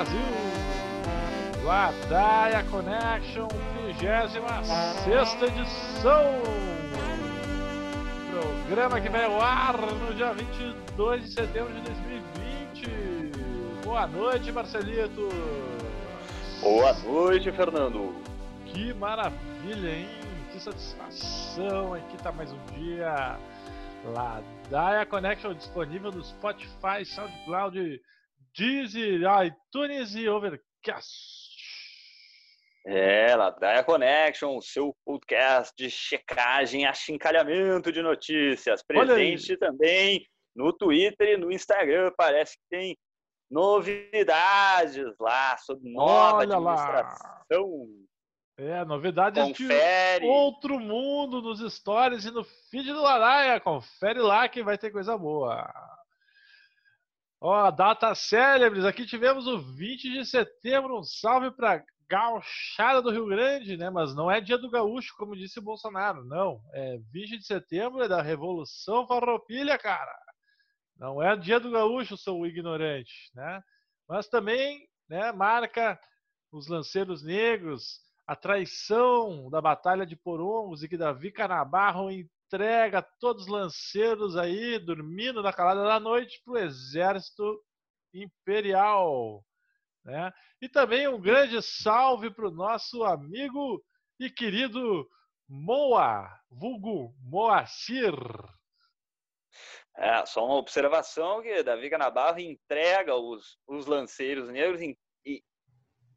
Brasil! Ladaia Connection, 26 edição! Programa que vai ao ar no dia 22 de setembro de 2020. Boa noite, Marcelito! Boa noite, Fernando! Que maravilha, hein? Que satisfação! Aqui tá mais um dia. Ladaia Connection disponível no Spotify, SoundCloud, Deezer, iTunes e Overcast. É, Ladaia Connection, o seu podcast de checagem, achincalhamento de notícias. Presente também no Twitter e no Instagram. Parece que tem novidades lá sobre nova Olha administração. Lá. É, novidades Confere. de outro mundo nos stories e no feed do Laraia. Confere lá que vai ter coisa boa. Ó, data célebres. Aqui tivemos o 20 de setembro. Um salve para Gauchada do Rio Grande, né? Mas não é dia do gaúcho, como disse o Bolsonaro. Não. É 20 de setembro, é da Revolução Farroupilha, cara. Não é dia do gaúcho, seu ignorante, né? Mas também, né, marca os lanceiros negros, a traição da Batalha de Porongos e que Davi Canabarro entrega todos os lanceiros aí dormindo na calada da noite para o exército imperial. Né? E também um grande salve para o nosso amigo e querido Moa, vulgo Moacir. É, só uma observação que Davi Canabarro entrega os, os lanceiros negros e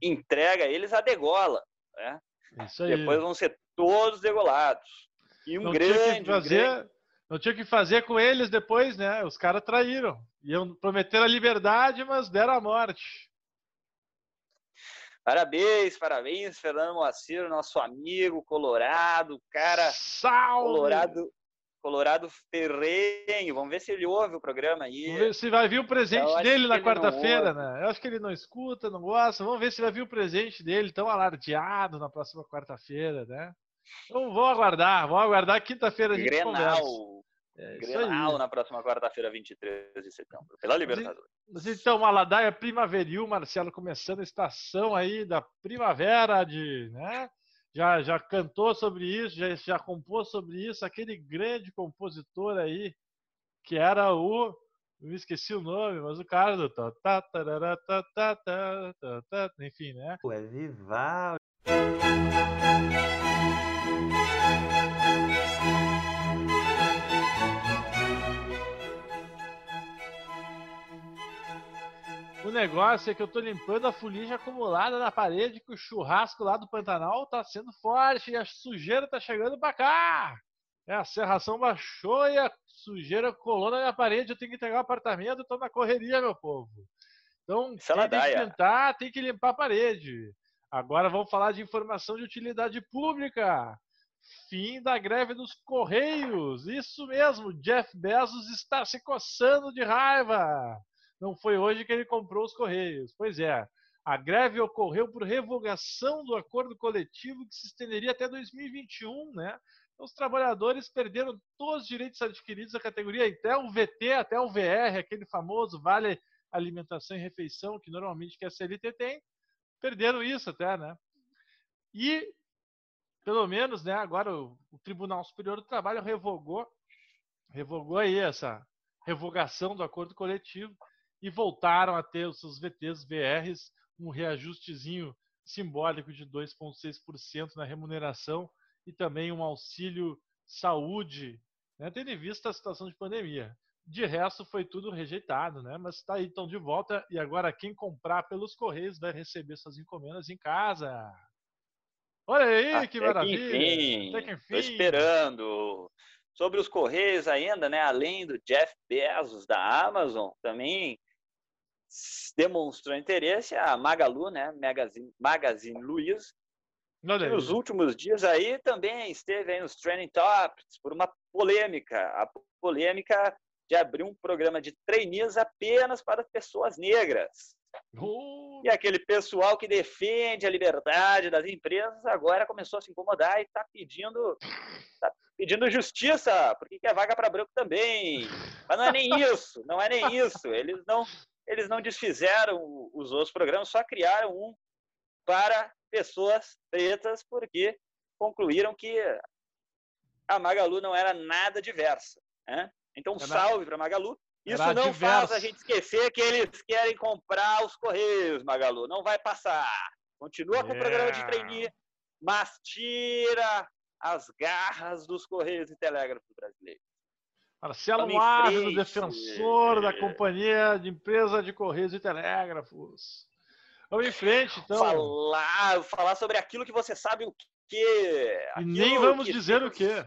entrega eles a degola. Né? Isso aí. Depois vão ser todos degolados. E um não grande, tinha que fazer, um grande... Não tinha o que fazer com eles depois, né? Os caras traíram. Iam prometer a liberdade, mas deram a morte. Parabéns, parabéns, Fernando Moacir, nosso amigo colorado, cara. Salve! Colorado, Colorado ferrenho. Vamos ver se ele ouve o programa aí. Vamos ver se vai vir o presente dele na quarta-feira, né? Eu acho que ele não escuta, não gosta. Vamos ver se vai vir o presente dele tão alardeado na próxima quarta-feira, né? Então vamos aguardar, vamos aguardar. Quinta-feira a gente Grenal. conversa. É, Grenal na próxima quarta-feira, 23 de setembro, pela Libertadores. Mas, então, uma ladaia primaveril, Marcelo, começando a estação aí da primavera de, né? já, já cantou sobre isso, já, já compôs sobre isso, aquele grande compositor aí, que era o. Eu esqueci o nome, mas o cara do. Enfim, né? O Vivaldi. Negócio é que eu tô limpando a fuligem acumulada na parede, que o churrasco lá do Pantanal tá sendo forte e a sujeira tá chegando para cá. É, a serração baixou e a sujeira colou na minha parede. Eu tenho que entregar o apartamento, tô na correria, meu povo. Então, quem tem que tem que limpar a parede. Agora vamos falar de informação de utilidade pública. Fim da greve dos Correios. Isso mesmo, Jeff Bezos está se coçando de raiva. Não foi hoje que ele comprou os Correios. Pois é, a greve ocorreu por revogação do acordo coletivo que se estenderia até 2021, né? Então, os trabalhadores perderam todos os direitos adquiridos da categoria, até o VT, até o VR, aquele famoso Vale Alimentação e Refeição, que normalmente que a CLT tem, perderam isso até, né? E, pelo menos, né, agora o, o Tribunal Superior do Trabalho revogou, revogou aí essa revogação do acordo coletivo e voltaram a ter os seus VTs, VRs, um reajustezinho simbólico de 2,6% na remuneração e também um auxílio saúde, né, tendo em vista a situação de pandemia. De resto, foi tudo rejeitado, né? Mas está aí, então, de volta. E agora, quem comprar pelos Correios vai receber suas encomendas em casa. Olha aí, Até que maravilha! Que Até que enfim. Tô esperando. Sobre os Correios ainda, né? Além do Jeff Bezos da Amazon, também demonstrou interesse a Magalu, né, Magazine, Magazine Luiza, que nos últimos dias aí também esteve aí nos trending topics por uma polêmica, a polêmica de abrir um programa de trainees apenas para pessoas negras. E aquele pessoal que defende a liberdade das empresas agora começou a se incomodar e está pedindo, tá pedindo justiça, porque quer vaga para branco também. Mas não é nem isso, não é nem isso. Eles não eles não desfizeram os outros programas, só criaram um para pessoas pretas, porque concluíram que a Magalu não era nada diversa. Né? Então, salve para Magalu. Isso não diverso. faz a gente esquecer que eles querem comprar os Correios, Magalu. Não vai passar. Continua com o programa de trainee, mas tira as garras dos Correios e Telégrafos brasileiros. Marcelo Ávila, defensor da Companhia de Empresa de Correios e Telégrafos. Vamos em frente, então. Falar, falar sobre aquilo que você sabe o que. E nem vamos dizer o que.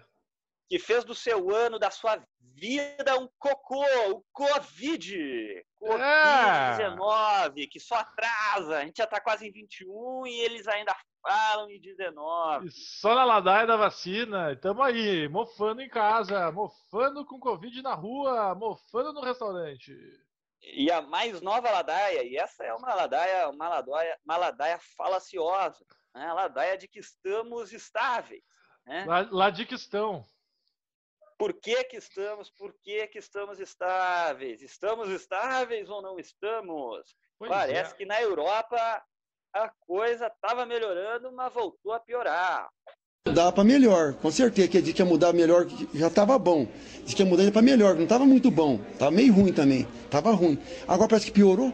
Que fez do seu ano, da sua vida, um cocô, o Covid. Covid-19, é. que só atrasa. A gente já está quase em 21 e eles ainda falam em 19. E só na ladaia da vacina. Estamos aí, mofando em casa, mofando com Covid na rua, mofando no restaurante. E a mais nova ladaia, e essa é uma ladaia, uma ladaia, uma ladaia falaciosa, né? a ladaia de que estamos estáveis. Né? Lá, lá de que estão. Por que, que estamos? Por que, que estamos estáveis? Estamos estáveis ou não estamos? Pois Parece é. que na Europa a coisa estava melhorando, mas voltou a piorar. Dá para melhor, com certeza. Que que ia mudar melhor, já estava bom. Diz que ia mudar para melhor, não estava muito bom. Estava meio ruim também. Estava ruim. Agora parece que piorou.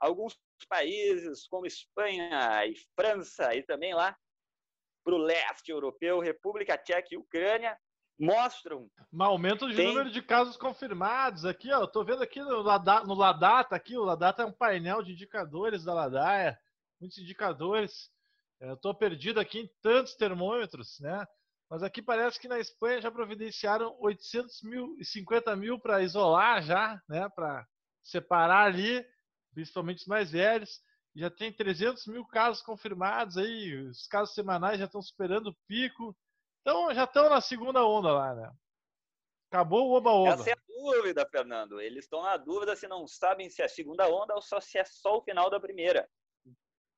Alguns países, como Espanha e França, e também lá para o leste europeu, República Tcheca e Ucrânia, mostram. Um aumento de tem... número de casos confirmados aqui, ó. Eu tô vendo aqui no, Lada, no Ladata, aqui, o Ladata é um painel de indicadores da Ladaia, muitos indicadores. Eu tô perdido aqui em tantos termômetros, né? Mas aqui parece que na Espanha já providenciaram 800 mil e 50 mil para isolar já, né? Para separar ali, principalmente os mais velhos. Já tem 300 mil casos confirmados aí, os casos semanais já estão superando o pico. Então já estão na segunda onda lá, né? Acabou o oba-oba. Essa é a dúvida, Fernando. Eles estão na dúvida se não sabem se é a segunda onda ou só se é só o final da primeira.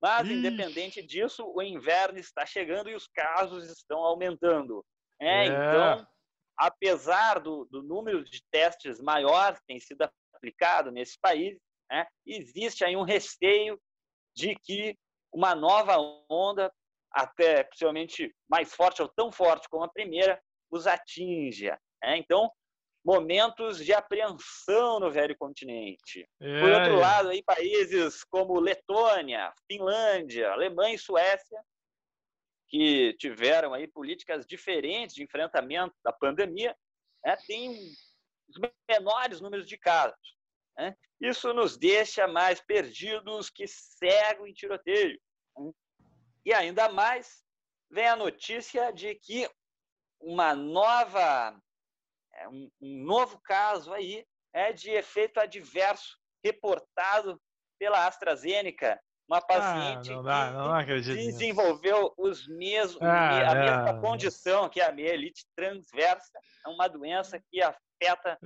Mas, Ixi. independente disso, o inverno está chegando e os casos estão aumentando. É, é. Então, apesar do, do, número de testes maior que tem sido aplicado nesse país, né, existe aí um receio de que uma nova onda até possivelmente mais forte ou tão forte como a primeira, os atinja. Né? Então, momentos de apreensão no velho continente. É. Por outro lado, aí, países como Letônia, Finlândia, Alemanha e Suécia, que tiveram aí políticas diferentes de enfrentamento da pandemia, né, têm os menores números de casos. Né? Isso nos deixa mais perdidos que cego em tiroteio. Né? E ainda mais vem a notícia de que uma nova, é, um, novo caso aí é de efeito adverso reportado pela AstraZeneca, uma ah, paciente ah, não dá, não que desenvolveu os mesmos, ah, a mesma é. condição que a mielite transversa, é uma doença que afeta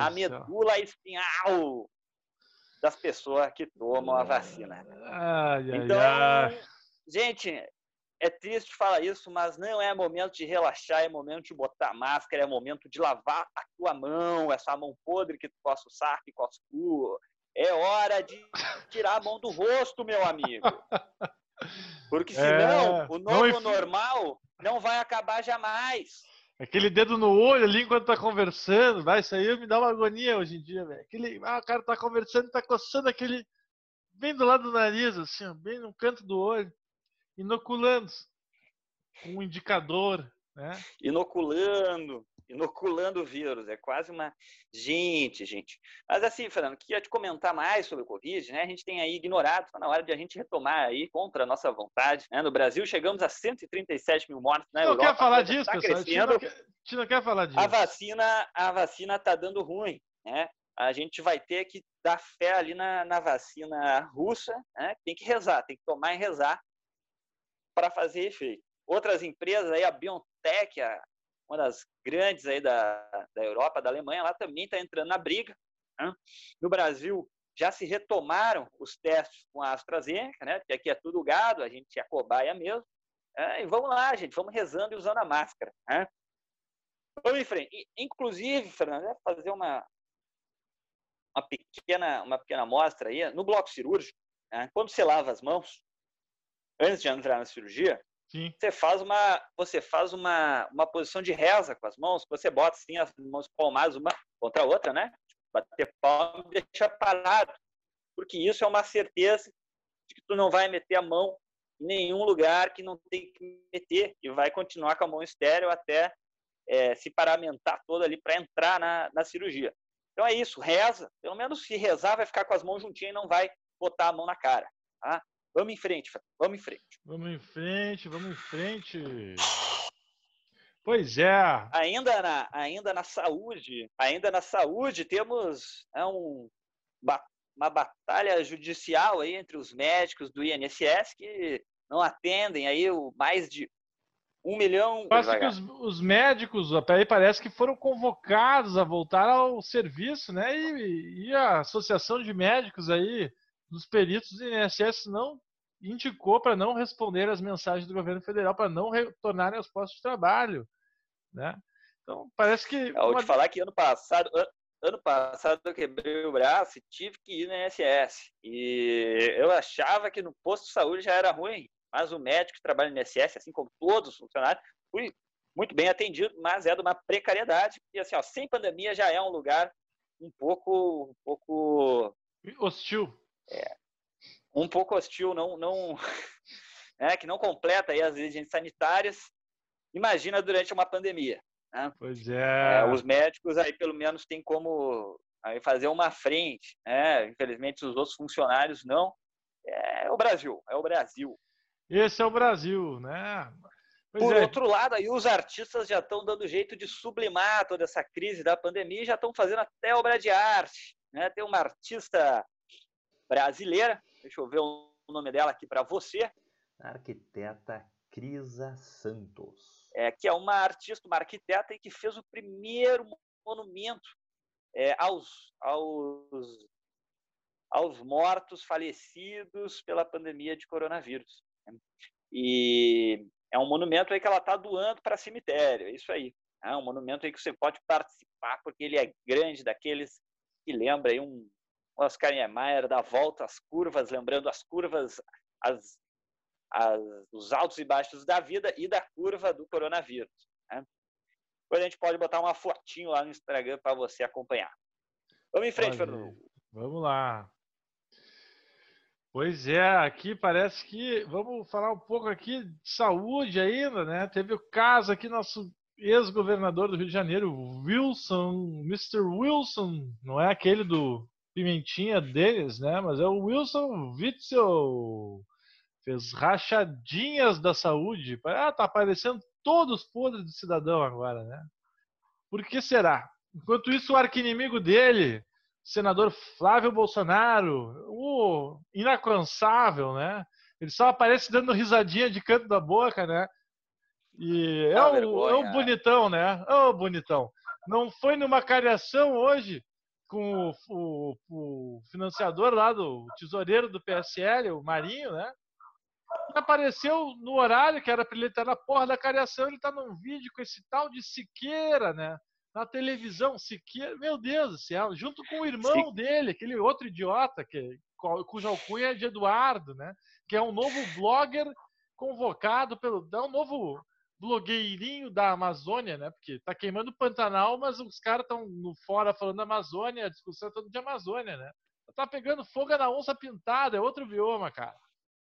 a medula espinhal das pessoas que tomam a vacina. Ai, então, ai, Gente, é triste falar isso, mas não é momento de relaxar, é momento de botar máscara, é momento de lavar a tua mão, essa mão podre que tu coça o saco e coça o É hora de tirar a mão do rosto, meu amigo. Porque senão é... o novo não... normal não vai acabar jamais. Aquele dedo no olho ali enquanto tá conversando, vai, isso aí me dá uma agonia hoje em dia, velho. Aquele, ah, o cara tá conversando e tá coçando aquele bem do lado do nariz, assim, bem no canto do olho inoculando com um indicador, né? Inoculando, inoculando o vírus. É quase uma. Gente, gente. Mas assim, Fernando, queria te comentar mais sobre o Covid, né? A gente tem aí ignorado, está na hora de a gente retomar aí contra a nossa vontade. Né? No Brasil, chegamos a 137 mil mortos na não Europa. Quer falar disso, tá pessoal? A gente não, quer, a gente não quer falar disso. A vacina, a vacina tá dando ruim, né? A gente vai ter que dar fé ali na, na vacina russa, né? Tem que rezar, tem que tomar e rezar para fazer efeito. Outras empresas, aí, a BioNTech, uma das grandes aí da, da Europa, da Alemanha, ela também está entrando na briga. Né? No Brasil, já se retomaram os testes com a AstraZeneca, né? porque aqui é tudo gado, a gente é cobaia mesmo. É, e vamos lá, gente, vamos rezando e usando a máscara. Né? Vamos em frente. Inclusive, Fernando, fazer uma, uma pequena, uma pequena amostra aí. No bloco cirúrgico, né, quando você lava as mãos, antes de entrar na cirurgia, Sim. você faz uma você faz uma, uma posição de reza com as mãos, você bota assim as mãos palmadas uma contra a outra, né? Bater palma e deixar parado. Porque isso é uma certeza de que tu não vai meter a mão em nenhum lugar que não tem que meter e vai continuar com a mão estéreo até é, se paramentar toda ali para entrar na, na cirurgia. Então é isso, reza. Pelo menos se rezar, vai ficar com as mãos juntinhas e não vai botar a mão na cara. Tá? Vamos em frente, vamos em frente. Vamos em frente, vamos em frente. Pois é. Ainda na, ainda na saúde, ainda na saúde, temos é um, uma batalha judicial aí entre os médicos do INSS que não atendem aí o mais de um milhão. Parece que os, os, médicos aí parece que foram convocados a voltar ao serviço, né? E, e a associação de médicos aí dos peritos do INSS não indicou para não responder as mensagens do governo federal para não retornarem aos postos de trabalho, né? Então parece que. Eu vou uma... te falar que ano passado, ano passado eu quebrei o braço e tive que ir no INSS. E eu achava que no posto de saúde já era ruim, mas o médico que trabalha no INSS, assim como todos os funcionários, fui muito bem atendido, mas é de uma precariedade. E assim, ó, sem pandemia já é um lugar um pouco, um pouco hostil. É, um pouco hostil, não, não, é, que não completa aí as exigências sanitárias. Imagina durante uma pandemia. Né? Pois é. é. Os médicos aí pelo menos têm como aí fazer uma frente. Né? Infelizmente os outros funcionários não. É o Brasil, é o Brasil. Esse é o Brasil, né? Pois Por é. outro lado, aí os artistas já estão dando jeito de sublimar toda essa crise da pandemia e já estão fazendo até obra de arte. Né? Tem uma artista brasileira, deixa eu ver o nome dela aqui para você. arquiteta Crisa Santos. É, que é uma artista, uma arquiteta que fez o primeiro monumento é, aos, aos, aos mortos falecidos pela pandemia de coronavírus. E é um monumento aí que ela está doando para cemitério, é isso aí. É um monumento aí que você pode participar, porque ele é grande, daqueles que lembra aí um Oscar Niemeyer da volta às curvas, lembrando as curvas, as, as, os altos e baixos da vida e da curva do coronavírus. Né? Depois a gente pode botar uma fotinho lá no Instagram para você acompanhar. Vamos em frente, Fernando. Vamos lá. Pois é, aqui parece que vamos falar um pouco aqui de saúde ainda, né? Teve o caso aqui nosso ex-governador do Rio de Janeiro, Wilson, Mr. Wilson, não é aquele do Pimentinha deles, né? Mas é o Wilson Witzel, fez rachadinhas da saúde. Ah, tá aparecendo todos podres do cidadão agora, né? Por que será? Enquanto isso, o arquinimigo dele, senador Flávio Bolsonaro, o inalcançável, né? Ele só aparece dando risadinha de canto da boca, né? E é, o, vergonha, é o bonitão, né? É o bonitão. Não foi numa cariação hoje com o, o, o, financiador lá do tesoureiro do PSL, o Marinho, né? E apareceu no horário que era para ele estar na porra da cariação, ele está num vídeo com esse tal de Siqueira, né? na televisão, Siqueira, meu Deus do céu, junto com o irmão Sim. dele, aquele outro idiota, que, cuja alcunha é de Eduardo, né? Que é um novo blogger convocado pelo. É um novo blogueirinho da Amazônia, né? Porque tá queimando o Pantanal, mas os caras estão no fora falando Amazônia, a discussão é toda de Amazônia, né? Tá pegando fogo na onça pintada, é outro bioma, cara.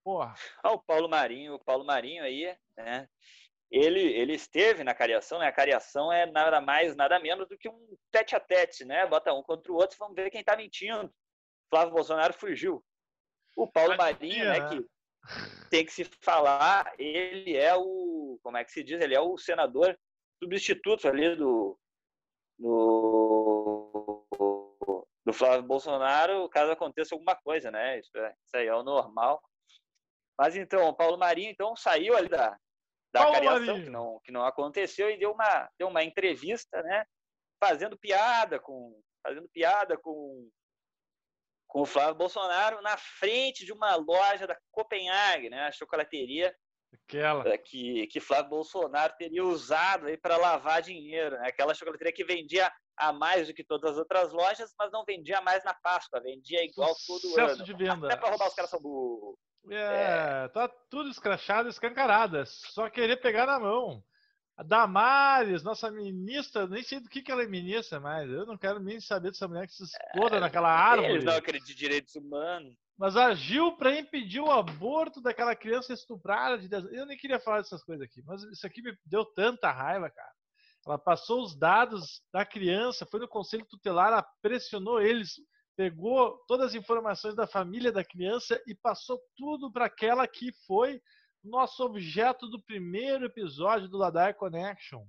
Porra. Ah, o Paulo Marinho, o Paulo Marinho aí, né? ele, ele esteve na cariação, né? A cariação é nada mais, nada menos do que um tete a tete, né? Bota um contra o outro e vamos ver quem está mentindo. Flávio Bolsonaro fugiu. O Paulo Marinho, né, né, que tem que se falar, ele é o, como é que se diz? Ele é o senador substituto ali do, do, do Flávio Bolsonaro, caso aconteça alguma coisa, né? Isso, é, isso aí é o normal. Mas então, o Paulo Marinho então saiu ali da, da Paulo cariação, que não, que não aconteceu, e deu uma, deu uma entrevista, né? Fazendo piada com. Fazendo piada com, com o Flávio Bolsonaro na frente de uma loja da Copenhague, né? A chocolateria Aquela. Eh, que, que Flávio Bolsonaro teria usado aí para lavar dinheiro, né? Aquela chocolateria que vendia a mais do que todas as outras lojas, mas não vendia mais na Páscoa, vendia igual Sucesso todo ano. de venda. Até para roubar os caras são burros. É, tá tudo escrachado, escancarado. É só querer pegar na mão. A Damares, nossa ministra, nem sei do que, que ela é ministra mais. Eu não quero nem saber dessa mulher que se exploda naquela árvore. Eles não acreditam em direitos humanos. Mas agiu para impedir o aborto daquela criança estuprada de 10 anos. Eu nem queria falar dessas coisas aqui, mas isso aqui me deu tanta raiva, cara. Ela passou os dados da criança, foi no conselho tutelar, ela pressionou eles, pegou todas as informações da família da criança e passou tudo para aquela que foi nosso objeto do primeiro episódio do Ladar Connection.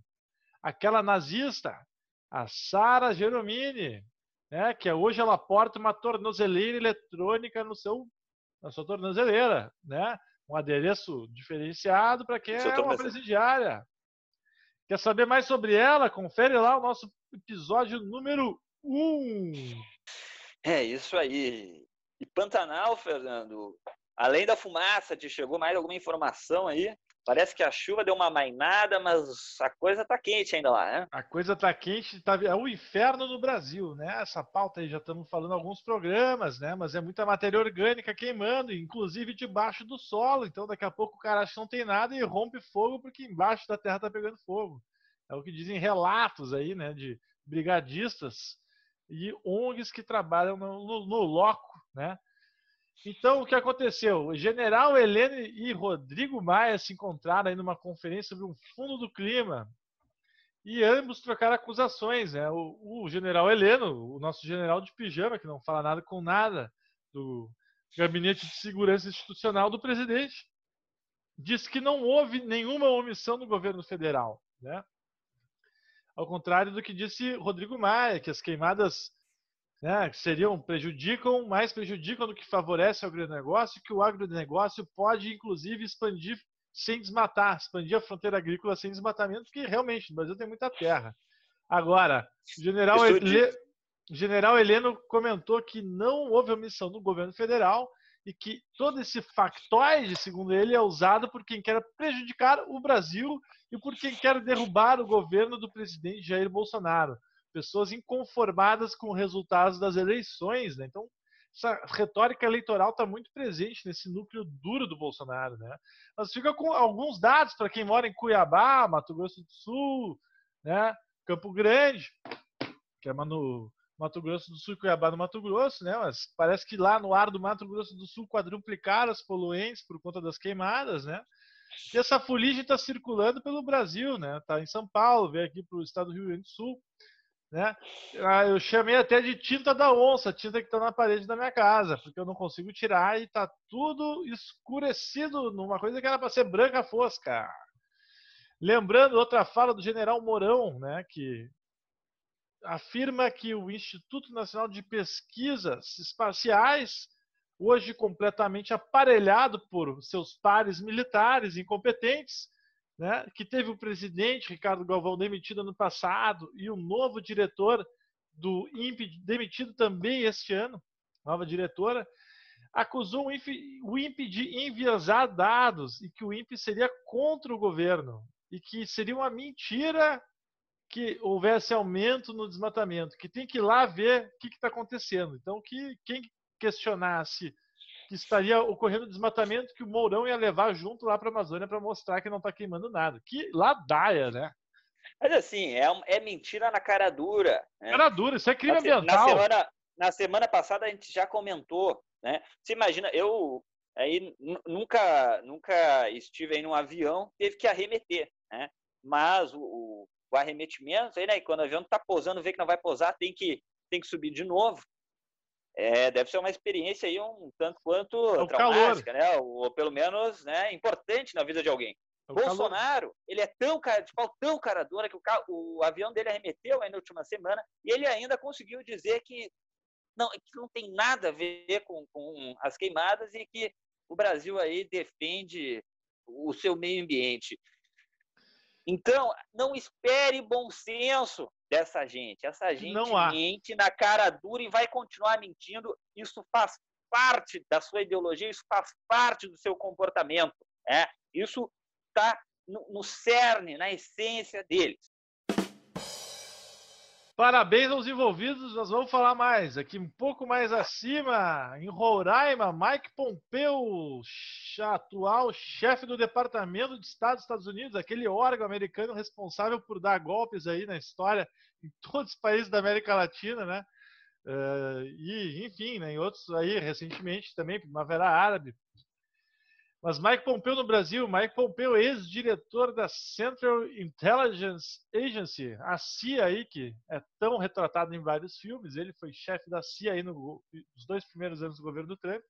Aquela nazista, a Sara Geromini, né, que hoje ela porta uma tornozeleira eletrônica no seu, na sua tornozeleira, né? um adereço diferenciado para quem é uma presidiária. Quer saber mais sobre ela? Confere lá o nosso episódio número 1. Um. É isso aí. E Pantanal, Fernando, além da fumaça, te chegou mais alguma informação aí? Parece que a chuva deu uma mainada, mas a coisa tá quente ainda lá, né? A coisa tá quente, tá, é o inferno no Brasil, né? Essa pauta aí já estamos falando alguns programas, né? Mas é muita matéria orgânica queimando, inclusive debaixo do solo. Então daqui a pouco o cara acha que não tem nada e rompe fogo porque embaixo da terra tá pegando fogo. É o que dizem relatos aí, né? De brigadistas e ONGs que trabalham no, no, no loco, né? Então, o que aconteceu? O general Heleno e Rodrigo Maia se encontraram aí numa conferência sobre um fundo do clima e ambos trocaram acusações. Né? O, o, general Heleno, o nosso general de pijama, que não fala nada com nada do Gabinete de Segurança Institucional do presidente, disse que não houve nenhuma omissão do governo federal. Né? Ao contrário do que disse Rodrigo Maia, que as queimadas né, que seriam prejudicam, mais prejudicam do que favorecem o agronegócio, que o agronegócio pode, inclusive, expandir sem desmatar, expandir a fronteira agrícola sem desmatamento, porque realmente no Brasil tem muita terra. Agora, o general, Ele... general Heleno comentou que não houve omissão do governo federal e que todo esse factoide, segundo ele, é usado por quem quer prejudicar o Brasil e por quem quer derrubar o governo do presidente Jair Bolsonaro pessoas inconformadas com os resultados das eleições, né? Então, essa retórica eleitoral está muito presente nesse núcleo duro do Bolsonaro, né? Mas fica com alguns dados para quem mora em Cuiabá, Mato Grosso do Sul, né? Campo Grande, que é no Mato Grosso do Sul e Cuiabá no Mato Grosso, né? Mas parece que lá no ar do Mato Grosso do Sul quadruplicaram as poluentes por conta das queimadas, né? E essa fuligem está circulando pelo Brasil, né? Tá em São Paulo, veio aqui para o estado do Rio Grande do Sul. Né? Ah, eu chamei até de tinta da onça, tinta que está na parede da minha casa, porque eu não consigo tirar e está tudo escurecido numa coisa que era para ser branca fosca. Lembrando outra fala do general Mourão, né, que afirma que o Instituto Nacional de Pesquisas Espaciais, hoje completamente aparelhado por seus pares militares incompetentes, né, que teve o presidente Ricardo Galvão demitido ano passado e o novo diretor do INPE demitido também este ano, nova diretora, acusou o INPE, de enviesar dados e que o INPE seria contra o governo e que seria uma mentira que houvesse aumento no desmatamento, que tem que ir lá ver o que está acontecendo. Então, que quem questionasse que estaria ocorrendo desmatamento que o Mourão ia levar junto lá para a Amazônia para mostrar que não está queimando nada. Que ladaia, né? Mas assim, é, é mentira na cara dura. Né? Cara dura, isso é crime na, ambiental. Na semana, na semana passada a gente já comentou, né? Você imagina, eu aí nunca, nunca estive aí num avião, teve que arremeter, né? Mas o, o, o arremetimento, aí, né? Quando o avião está pousando, vê que não vai pousar, tem que, tem que subir de novo é, deve ser uma experiência aí um tanto quanto é traumática, calor. né? Ou, pelo menos né, importante na vida de alguém. É Bolsonaro, calor. ele é tão cara de pau, tão cara dura que o, o avião dele arremeteu aí na última semana e ele ainda conseguiu dizer que não, que não tem nada a ver com, com as queimadas e que o Brasil aí defende o seu meio ambiente. Então, não espere bom senso dessa gente. Essa gente mente na cara dura e vai continuar mentindo. Isso faz parte da sua ideologia, isso faz parte do seu comportamento. É? Isso está no, no cerne, na essência deles. Parabéns aos envolvidos, nós vamos falar mais. Aqui um pouco mais acima, em Roraima, Mike Pompeu, atual chefe do Departamento de Estado dos Estados Unidos, aquele órgão americano responsável por dar golpes aí na história em todos os países da América Latina, né? Uh, e, enfim, né, em outros aí, recentemente também, Primavera Árabe, mas Mike Pompeu no Brasil, Mike Pompeu, ex-diretor da Central Intelligence Agency, a CIA aí, que é tão retratado em vários filmes, ele foi chefe da CIA aí no, nos dois primeiros anos do governo do Trump,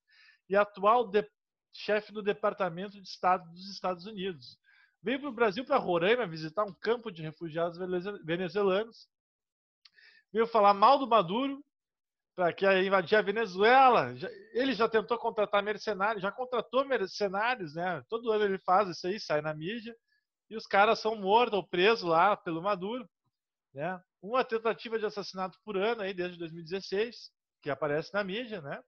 e atual chefe do Departamento de Estado dos Estados Unidos. Veio para o Brasil, para Roraima, visitar um campo de refugiados venezuelanos. Veio falar mal do Maduro, para que invadir a Venezuela. Ele já tentou contratar mercenários, já contratou mercenários, né? Todo ano ele faz isso aí, sai na mídia, e os caras são mortos ou presos lá pelo Maduro, né? Uma tentativa de assassinato por ano aí desde 2016, que aparece na mídia, né?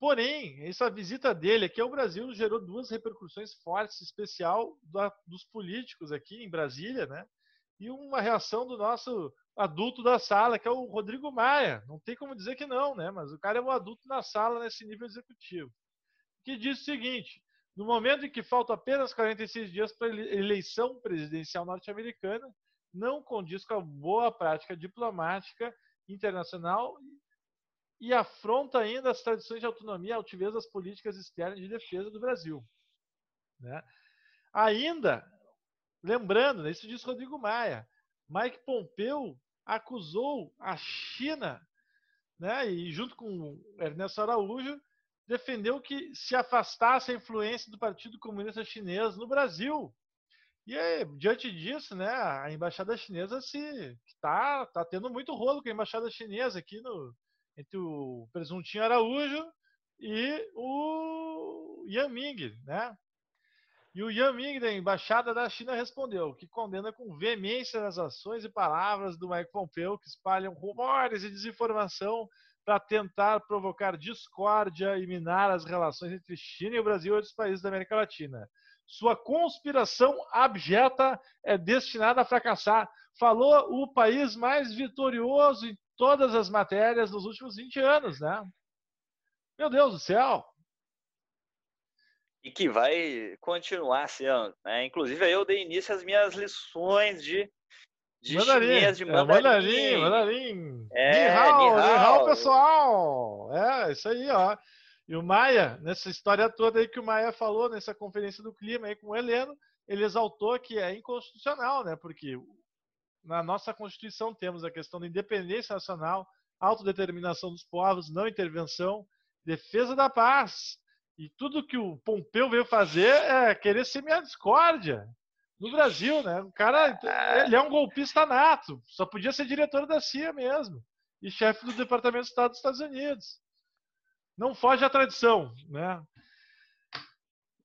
Porém, essa visita dele aqui ao Brasil gerou duas repercussões fortes, especial dos políticos aqui em Brasília, né? E uma reação do nosso adulto da sala, que é o Rodrigo Maia. Não tem como dizer que não, né? Mas o cara é um adulto na sala nesse nível executivo. Que diz o seguinte: no momento em que faltam apenas 46 dias para a eleição presidencial norte-americana, não condiz com a boa prática diplomática internacional e afronta ainda as tradições de autonomia e altivez das políticas externas de defesa do Brasil. Né? Ainda, lembrando, né, isso diz Rodrigo Maia, Mike Pompeu acusou a China, né, e junto com Ernesto Araújo, defendeu que se afastasse a influência do Partido Comunista Chinês no Brasil. E aí, diante disso, né, a embaixada chinesa se está tá tendo muito rolo com a embaixada chinesa aqui no entre o presuntinho Araújo e o Yaming, né? E o Yan Ming, da Embaixada da China, respondeu que condena com veemência as ações e palavras do Mike Pompeu que espalham rumores e desinformação para tentar provocar discórdia e minar as relações entre China e o Brasil e outros países da América Latina. Sua conspiração abjeta é destinada a fracassar. Falou o país mais vitorioso em todas as matérias nos últimos 20 anos, né? Meu Deus do céu! E que vai continuar sendo. Né? Inclusive, eu dei início às minhas lições de, de mandarim, chinês, de mandarim. É, mandarim, mandarim. É, Nihao, Nihao, pessoal! É, isso aí, ó. E o Maia, nessa história toda aí que o Maia falou, nessa conferência do clima aí com o Heleno, ele exaltou que é inconstitucional, né? Porque na nossa Constituição temos a questão da independência nacional, autodeterminação dos povos, não intervenção, defesa da paz, e tudo que o Pompeu veio fazer é querer semear discórdia no Brasil, né? O cara, ele é um golpista nato, só podia ser diretor da CIA mesmo e chefe do Departamento de Estado dos Estados Unidos. Não foge à tradição, né?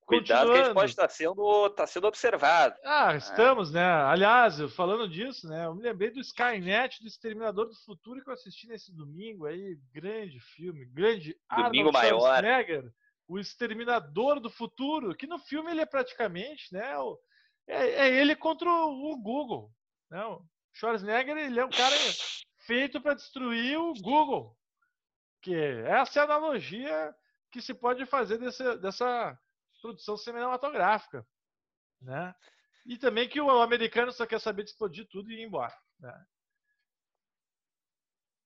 Cuidado que a gente pode estar sendo, tá sendo observado. Ah, estamos, né? Aliás, falando disso, né? Eu me lembrei do Skynet, do Exterminador do Futuro que eu assisti nesse domingo aí, grande filme, grande Domingo Arnold maior. Schwarzenegger o exterminador do futuro, que no filme ele é praticamente, né, o, é, é, ele contra o, Google. Né? O Schwarzenegger ele é um cara feito para destruir o Google. Que essa é a analogia que se pode fazer desse, dessa produção cinematográfica, né? E também que o americano só quer saber de explodir tudo e ir embora. Né?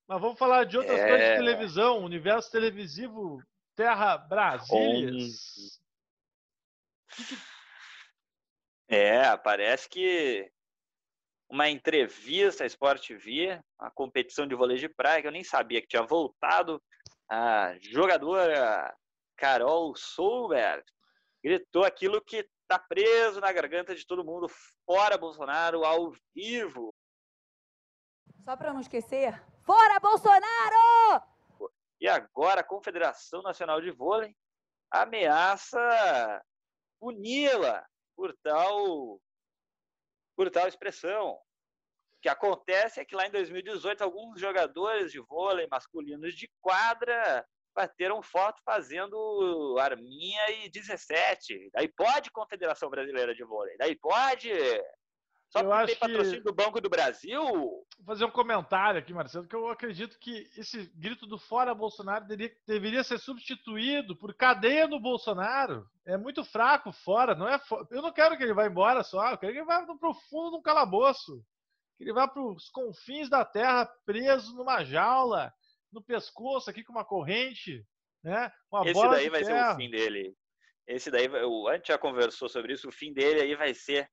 Mas vamos falar de outras é... coisas de televisão, universo televisivo Terra Brasília. É, parece que uma entrevista à Sport TV, a competição de vôlei de praia, que eu nem sabia que tinha voltado, a jogadora Carol Souber gritou aquilo que está preso na garganta de todo mundo, fora Bolsonaro, ao vivo. Só para não esquecer, fora Bolsonaro! E agora a Confederação Nacional de Vôlei ameaça puni-la por tal, por tal expressão. O que acontece é que lá em 2018, alguns jogadores de vôlei masculinos de quadra bateram foto fazendo arminha e 17. Daí pode Confederação Brasileira de Vôlei. Daí pode. Só Eu porque tem que- patrocínio do Banco do Brasil? Vou fazer um comentário aqui, Marcelo, que eu acredito que esse grito do fora Bolsonaro deveria, deveria ser substituído por cadeia do Bolsonaro. É muito fraco fora, não é? fo- Eu não quero que ele vá embora só, eu quero que ele vá no profundo de um calabouço. Que ele vá para os confins da terra, preso numa jaula, no pescoço aqui com uma corrente, né? Uma Esse bola daí vai ser ferro. o fim dele. Esse daí, vai- o Ant já conversou sobre isso, o fim dele aí vai ser,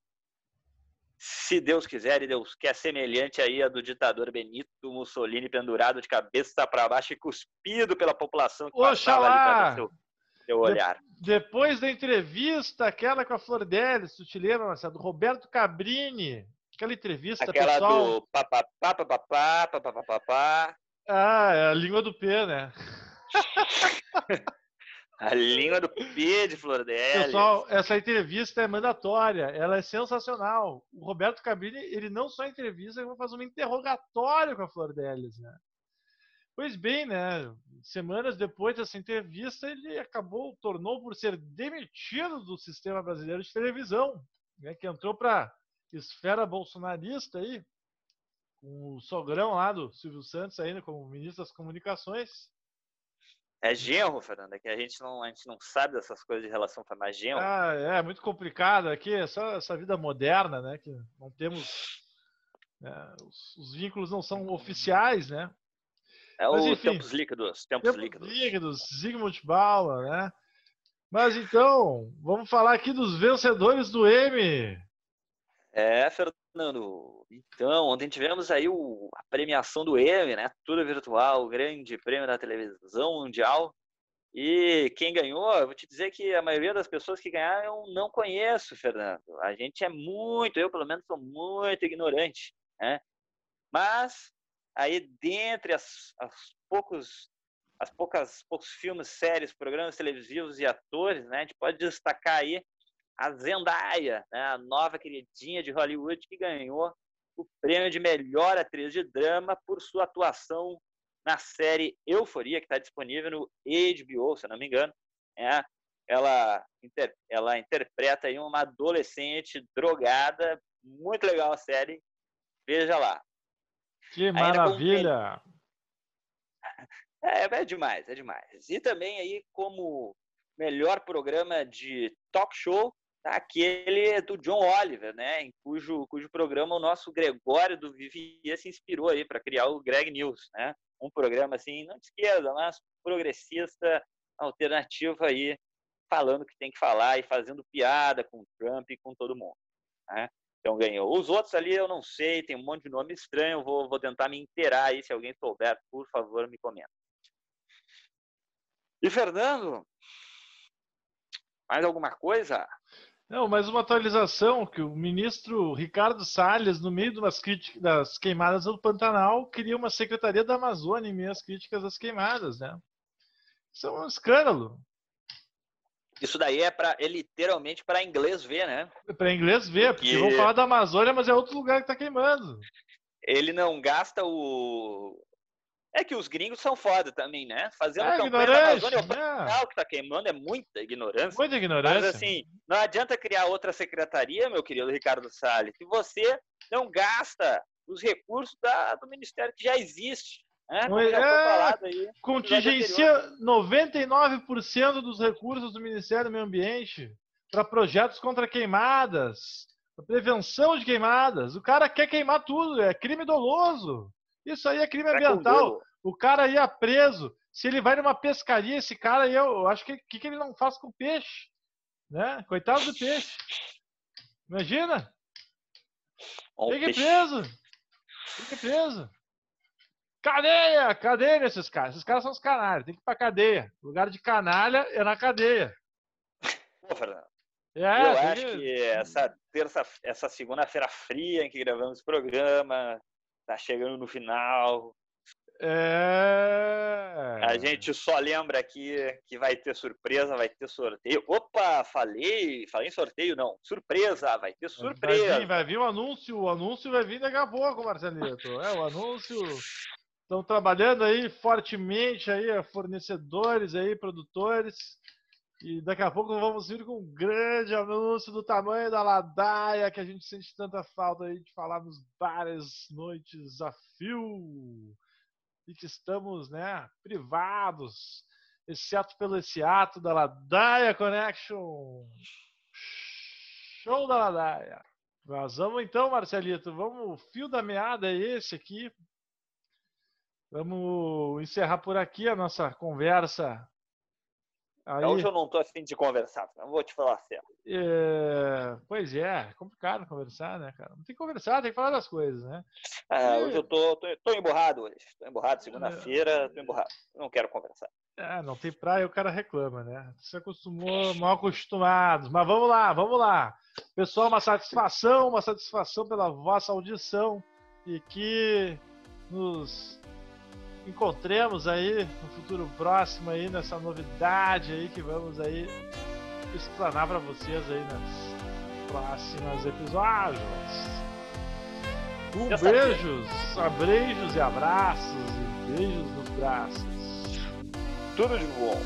se Deus quiser, e Deus quer, semelhante aí a do ditador Benito Mussolini pendurado de cabeça para baixo e cuspido pela população que passava ali para Oxalá! seu, seu olhar. Depois da entrevista, aquela com a Flor Delis, tu te lembra, Marcelo? Do Roberto Cabrini. Aquela entrevista, Aquela pessoal. do papapá, papapá, papapá, Ah, é a língua do P, né? A língua do P de Flor Delis. Pessoal, essa entrevista é mandatória, ela é sensacional. O Roberto Cabrini, ele não só entrevista, ele vai fazer um interrogatório com a Flor Delis, né? Pois bem, né? Semanas depois dessa entrevista, ele acabou, tornou por ser demitido do sistema brasileiro de televisão, né? Que entrou para esfera bolsonarista aí, com o sogrão lá do Silvio Santos ainda como ministro das comunicações. É genro, Fernanda, que a gente não, a gente não sabe dessas coisas de relação familiar. Genro. Ah, é muito complicado aqui, é só essa vida moderna, né? Que não temos. né, os, os vínculos não são oficiais, né? é mas o enfim. tempos líquidos, tempos Tempos líquidos. líquidos, Zygmunt Bauer, né? Mas então, vamos falar aqui dos vencedores do M. É, Fernando. Então, ontem tivemos aí o- a premiação do Emmy, né? Tudo virtual, o grande prêmio da televisão mundial. E quem ganhou, eu vou te dizer que a maioria das pessoas que ganharam eu não conheço, Fernando. A gente é muito, eu pelo menos sou muito ignorante, né? Mas aí dentre as, as poucos as poucas poucos filmes, séries, programas televisivos e atores, né? A gente pode destacar aí a Zendaya, né, a nova queridinha de Hollywood que ganhou o prêmio de melhor atriz de drama por sua atuação na série Euforia, que está disponível no HBO, se não me engano. É, ela, inter- ela interpreta aí uma adolescente drogada, muito legal a série. Veja lá. Que Ainda maravilha! É, é demais, é demais. E também aí como melhor programa de talk show, aquele do John Oliver, né, em cujo, cujo programa o nosso Gregório do Vivier se inspirou aí para criar o Greg News, né? Um programa assim, não de esquerda, mas progressista, alternativo aí, falando o que tem que falar e fazendo piada com Trump e com todo mundo, né? Então ganhou. Os outros ali eu não sei, tem um monte de nome estranho, vou, vou tentar me inteirar aí, se alguém souber, por favor, me comenta. E Fernando, mais alguma coisa? Não, mais uma atualização que o ministro Ricardo Salles, no meio de umas críticas das queimadas do Pantanal, queria uma secretaria da Amazônia em meio às críticas das queimadas, né? Isso é um escândalo. Isso daí é para é literalmente para inglês ver, né? Para inglês ver, porque Porque- vão falar da Amazônia, mas é outro lugar que está queimando. Ele não gasta o É que os gringos são foda também, né? Fazendo É campanha na Amazônia, o né? Que tá queimando é muita ignorância. Muita ignorância. Mas assim, não adianta criar outra secretaria, meu querido Ricardo Salles, se você não gasta os recursos da- do ministério que já existe. Né? Não é- contingencia 99% dos recursos do Ministério do Meio Ambiente para projetos contra queimadas, para prevenção de queimadas. O cara quer queimar tudo, é crime doloso. Isso aí é crime ambiental. O cara ia preso. Se ele vai numa pescaria, esse cara aí, eu acho que que, que ele não faz com o peixe, né? Coitado do peixe. Imagina, Ó, o fique peixe. preso. Fique preso. Cadeia! Cadeia nesses caras. Esses caras são os canalhas. Tem que ir pra cadeia. O lugar de canalha é na cadeia. Pô, Fernando, É, eu tem acho que essa terça, essa segunda-feira fria em que gravamos esse programa, tá chegando no final. É. A gente só lembra aqui que vai ter surpresa, vai ter sorteio. Opa, falei, falei em sorteio, não. Surpresa, vai ter Vai surpresa. vir, vai vir o anúncio. O anúncio vai vir daqui a pouco, Marcelito. É, o anúncio. Estão trabalhando aí fortemente aí, fornecedores aí, produtores. E daqui a pouco vamos vir com um grande anúncio do tamanho da ladaia que a gente sente tanta falta aí de falar nos bares, noites a fio. E que estamos, né, privados, exceto pelo esse ato da Ladaia Connection. Show da Ladaia. Mas vamos então, Marcelito, vamos, o fio da meada é esse aqui. Vamos encerrar por aqui a nossa conversa Aí, Hoje eu não estou afim de conversar, não vou te falar certo. É, pois é, é complicado conversar, né, cara? Não tem que conversar, tem que falar das coisas, né? É, e... Hoje eu tô, tô, tô emborrado hoje. Tô emborrado, segunda-feira, tô emborrado. Não quero conversar. É, não tem praia, o cara reclama, né? Se acostumou, mal acostumados. Mas vamos lá, vamos lá. Pessoal, uma satisfação, uma satisfação pela vossa audição e que nos encontremos aí no futuro próximo aí nessa novidade aí que vamos aí explanar para vocês aí nas próximas episódios. Um beijos, abreijos e abraços e beijos nos braços. Tudo de bom.